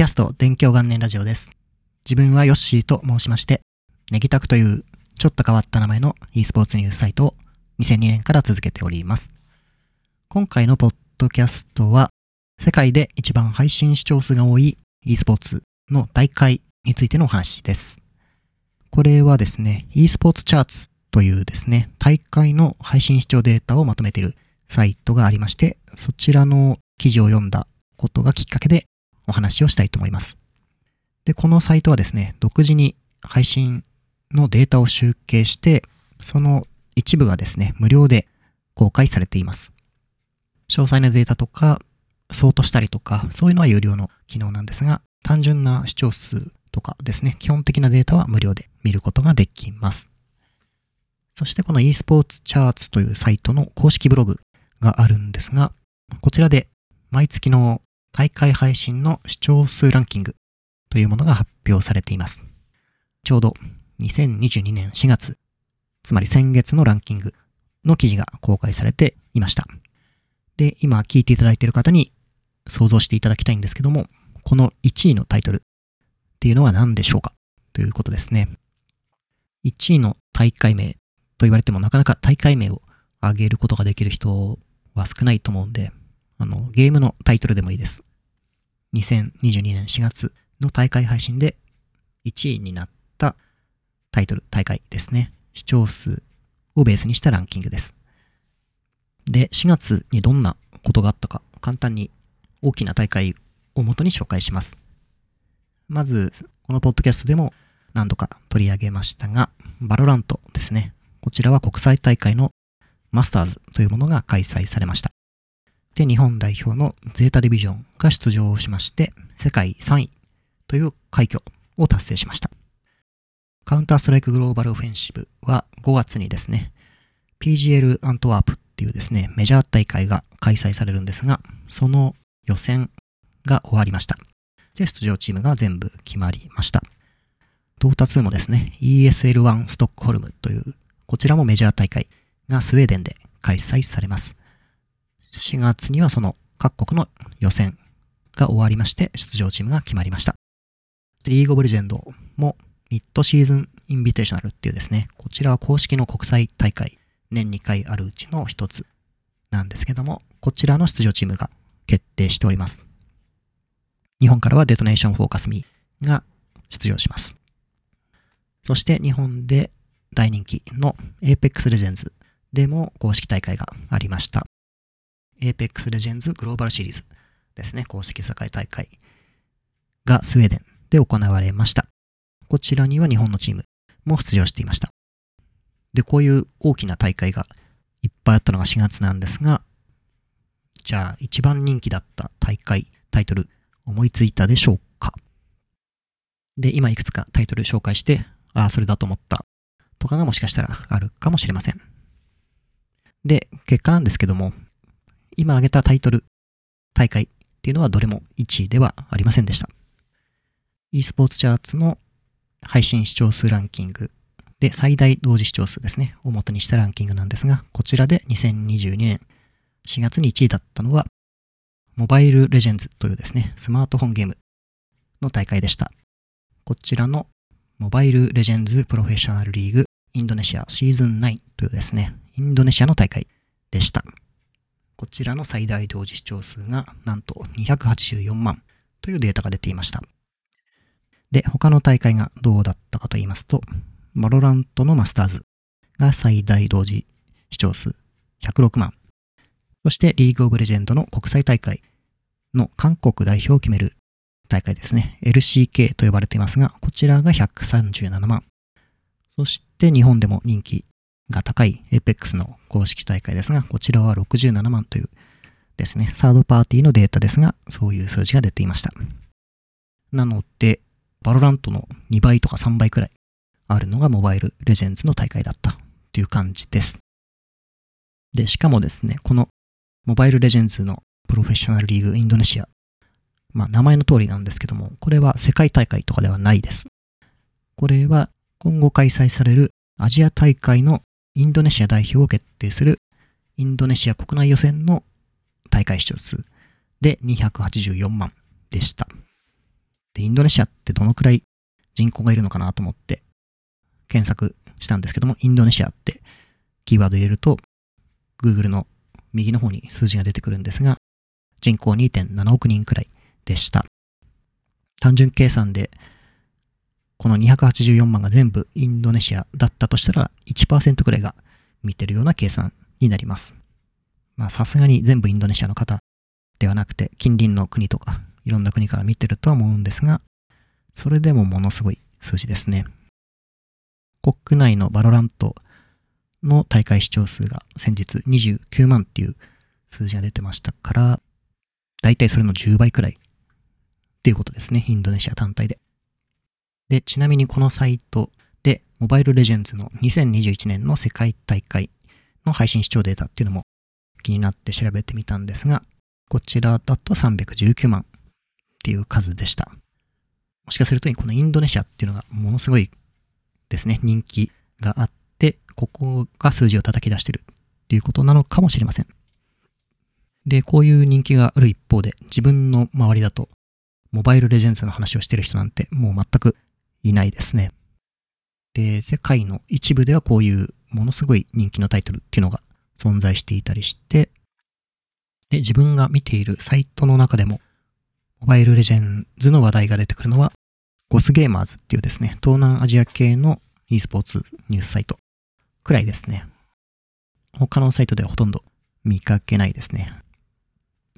キャスト電気元年ラジオです。自分はヨッシーと申しまして、ネギタクというちょっと変わった名前の e スポーツニュースサイトを2002年から続けております。今回のポッドキャストは、世界で一番配信視聴数が多い e スポーツの大会についてのお話です。これはですね、e スポーツチャーツというですね、大会の配信視聴データをまとめているサイトがありまして、そちらの記事を読んだことがきっかけでお話をしたいと思います。で、このサイトはですね、独自に配信のデータを集計して、その一部がですね、無料で公開されています。詳細なデータとか、ソートしたりとか、そういうのは有料の機能なんですが、単純な視聴数とかですね、基本的なデータは無料で見ることができます。そしてこの e スポーツチャーツというサイトの公式ブログがあるんですが、こちらで毎月の大会配信の視聴数ランキングというものが発表されています。ちょうど2022年4月、つまり先月のランキングの記事が公開されていました。で、今聞いていただいている方に想像していただきたいんですけども、この1位のタイトルっていうのは何でしょうか？ということですね。1位の大会名と言われてもなかなか大会名を挙げることができる人は少ないと思うんで、あの、ゲームのタイトルでもいいです。2022年4月の大会配信で1位になったタイトル、大会ですね。視聴数をベースにしたランキングです。で、4月にどんなことがあったか、簡単に大きな大会をもとに紹介します。まず、このポッドキャストでも何度か取り上げましたが、バロラントですね。こちらは国際大会のマスターズというものが開催されました。で、日本代表のゼータディビジョンが出場しまして、世界3位という快挙を達成しました。カウンターストライクグローバルオフェンシブは5月にですね、PGL アントワープっていうですね、メジャー大会が開催されるんですが、その予選が終わりました。で、出場チームが全部決まりました。到達もですね、ESL1 ストックホルムという、こちらもメジャー大会がスウェーデンで開催されます。4月にはその各国の予選が終わりまして、出場チームが決まりました。リーグオブレジェンドもミッドシーズンインビテーショナルっていうですね、こちらは公式の国際大会、年2回あるうちの一つなんですけども、こちらの出場チームが決定しております。日本からはデトネーションフォーカスミーが出場します。そして日本で大人気の Apex Legends でも公式大会がありました。Apex Legends グローバルシリーズですね、公式世界大会がスウェーデンで行われました。こちらには日本のチームも出場していました。で、こういう大きな大会がいっぱいあったのが4月なんですが、じゃあ一番人気だった大会、タイトル思いついたでしょうか？で、今いくつかタイトル紹介して、ああ、それだと思ったとかがもしかしたらあるかもしれません。で、結果なんですけども、今挙げたタイトル、大会っていうのはどれも1位ではありませんでした。e スポーツチャーツの配信視聴数ランキングで最大同時視聴数ですね、を元にしたランキングなんですが、こちらで2022年4月に1位だったのは、モバイルレジェンズというですね、スマートフォンゲームの大会でした。こちらのモバイルレジェンズプロフェッショナルリーグインドネシアシーズン9というですね、インドネシアの大会でした。こちらの最大同時視聴数がなんと284万というデータが出ていました。で、他の大会がどうだったかと言いますと、バロラントのマスターズが最大同時視聴数106万。そしてリーグオブレジェンドの国際大会の韓国代表を決める大会ですね。LCK と呼ばれていますが、こちらが137万。そして日本でも人気が高い APEX の公式大会ですが、こちらは67万というですね、サードパーティーのデータですが、そういう数字が出ていました。なので、バロラントの2倍とか3倍くらいあるのがモバイルレジェンズの大会だったという感じです。で、しかもですね、このモバイルレジェンズのプロフェッショナルリーグインドネシア。まあ、名前の通りなんですけども、これは世界大会とかではないです。これは今後開催されるアジア大会のインドネシア代表を決定するインドネシア国内予選の大会視聴数で284万でした。で、インドネシアってどのくらい人口がいるのかなと思って検索したんですけども、インドネシアってキーワード入れると、Google の右の方に数字が出てくるんですが、人口2.7億人くらいでした。単純計算で、この284万が全部インドネシアだったとしたら1%くらいが見てるような計算になります。まあさすがに全部インドネシアの方ではなくて近隣の国とかいろんな国から見てるとは思うんですが、それでもものすごい数字ですね。国内のバロラントの大会視聴数が先日29万っていう数字が出てましたから、だいたいそれの10倍くらいっていうことですね。インドネシア単体で。で、ちなみにこのサイトで、モバイルレジェンズの2021年の世界大会の配信視聴データっていうのも気になって調べてみたんですが、こちらだと319万っていう数でした。もしかするとこのインドネシアっていうのがものすごいですね、人気があって、ここが数字を叩き出してるっていうことなのかもしれません。で、こういう人気がある一方で、自分の周りだと、モバイルレジェンズの話をしてる人なんてもう全くいないですね。で、世界の一部ではこういうものすごい人気のタイトルっていうのが存在していたりして、で、自分が見ているサイトの中でも、モバイルレジェンズの話題が出てくるのは、ゴスゲーマーズっていうですね、東南アジア系の e スポーツニュースサイトくらいですね。他のサイトではほとんど見かけないですね。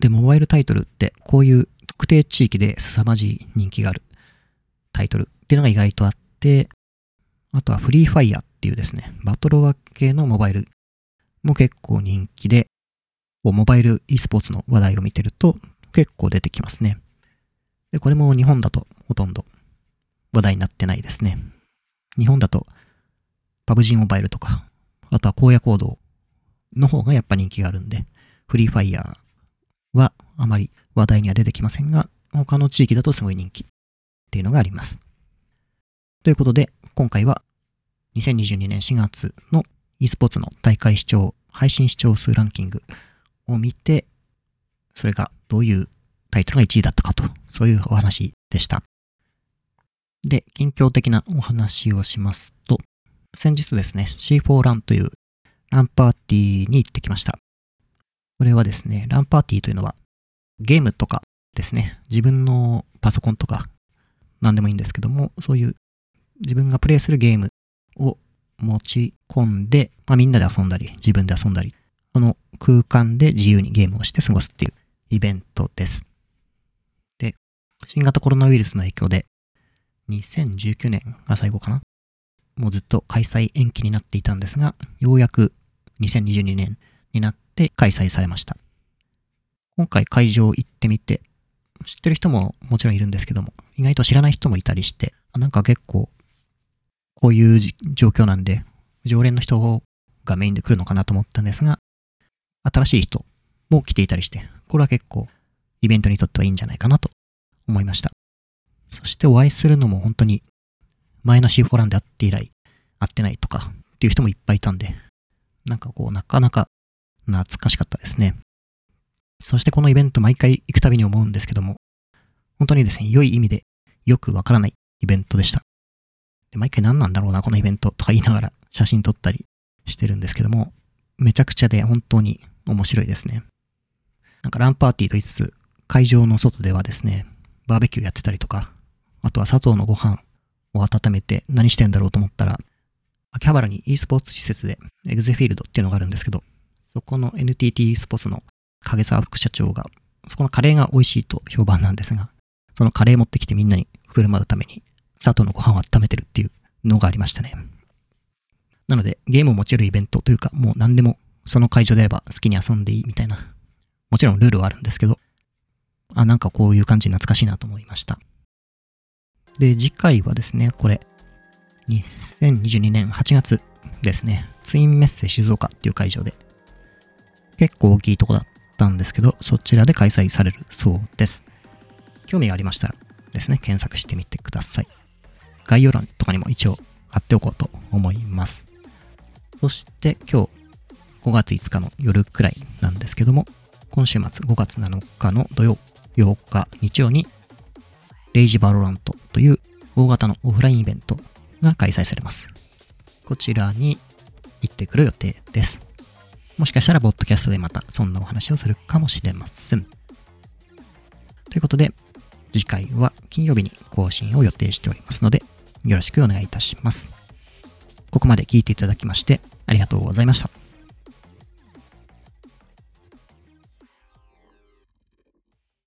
で、モバイルタイトルってこういう特定地域で凄まじい人気があるタイトルっていうのが意外とあって、あとはフリーファイヤーっていうですね、バトロワ系のモバイルも結構人気で、モバイル e スポーツの話題を見てると結構出てきますね。で、これも日本だとほとんど話題になってないですね。日本だと、パブ G モバイルとか、あとは荒野行動の方がやっぱ人気があるんで、フリーファイヤーはあまり話題には出てきませんが、他の地域だとすごい人気っていうのがあります。ということで、今回は2022年4月の e スポーツの大会視聴、配信視聴数ランキングを見て、それがどういうタイトルが1位だったかと、そういうお話でした。で、近況的なお話をしますと、先日ですね、C4 ランというランパーティーに行ってきました。これはですね、ランパーティーというのはゲームとかですね、自分のパソコンとか何でもいいんですけども、そういう自分がプレイするゲームを持ち込んで、まあ、みんなで遊んだり、自分で遊んだり、その空間で自由にゲームをして過ごすっていうイベントです。で、新型コロナウイルスの影響で、2019年が最後かな？もうずっと開催延期になっていたんですが、ようやく2022年になって開催されました。今回会場行ってみて、知ってる人ももちろんいるんですけども、意外と知らない人もいたりして、なんか結構、こういう状況なんで、常連の人がメインで来るのかなと思ったんですが、新しい人も来ていたりして、これは結構イベントにとってはいいんじゃないかなと思いました。そしてお会いするのも本当に前のシーフォランで会って以来会ってないとかっていう人もいっぱいいたんで、なんかこうなかなか懐かしかったですね。そしてこのイベント毎回行くたびに思うんですけども、本当にですね、良い意味でよくわからないイベントでした。で毎回何なんだろうな、このイベントとか言いながら写真撮ったりしてるんですけども、めちゃくちゃで本当に面白いですね。なんかランパーティーと言いつつ、会場の外ではですね、バーベキューやってたりとか、あとは砂糖のご飯を温めて何してんだろうと思ったら、秋葉原に e スポーツ施設でエグゼフィールドっていうのがあるんですけど、そこの NTT スポーツの影沢副社長が、そこのカレーが美味しいと評判なんですが、そのカレー持ってきてみんなに振る舞うために、砂糖のご飯を温めてるっていうのがありましたね。なので、ゲームを持ち寄るイベントというか、もう何でもその会場であれば好きに遊んでいいみたいな、もちろんルールはあるんですけど、あ、なんかこういう感じ懐かしいなと思いました。で、次回はですね、これ、2022年8月ですね、ツインメッセ静岡っていう会場で、結構大きいとこだったんですけど、そちらで開催されるそうです。興味がありましたらですね、検索してみてください。概要欄とかにも一応貼っておこうと思います。そして今日5月5日の夜くらいなんですけども、今週末5月7日の土曜、8日、日曜にレイジバロラントという大型のオフラインイベントが開催されます。こちらに行ってくる予定です。もしかしたら、ボッドキャストでまたそんなお話をするかもしれません。ということで、次回は金曜日に更新を予定しておりますので、よろしくお願いいたします。ここまで聞いていただきましてありがとうございました。